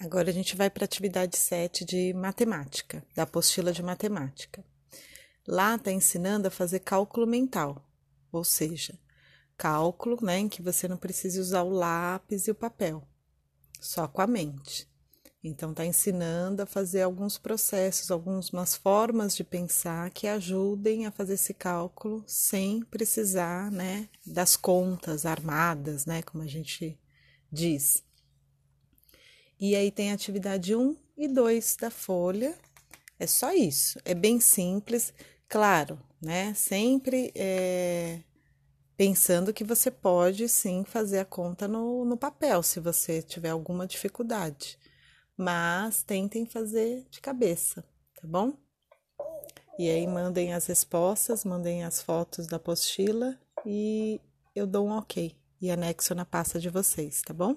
Agora a gente vai para a atividade 7 de matemática, da apostila de matemática. Lá está ensinando a fazer cálculo mental, ou seja, cálculo né, em que você não precisa usar o lápis e o papel, só com a mente. Então, está ensinando a fazer alguns processos, algumas formas de pensar que ajudem a fazer esse cálculo sem precisar né, das contas armadas, né, como a gente diz. E aí tem a atividade 1 e 2 da folha. É só isso. É bem simples, claro, né? Sempre é, pensando que você pode sim fazer a conta no, no papel, se você tiver alguma dificuldade. Mas tentem fazer de cabeça, tá bom? E aí mandem as respostas, mandem as fotos da apostila e eu dou um ok e anexo na pasta de vocês, tá bom?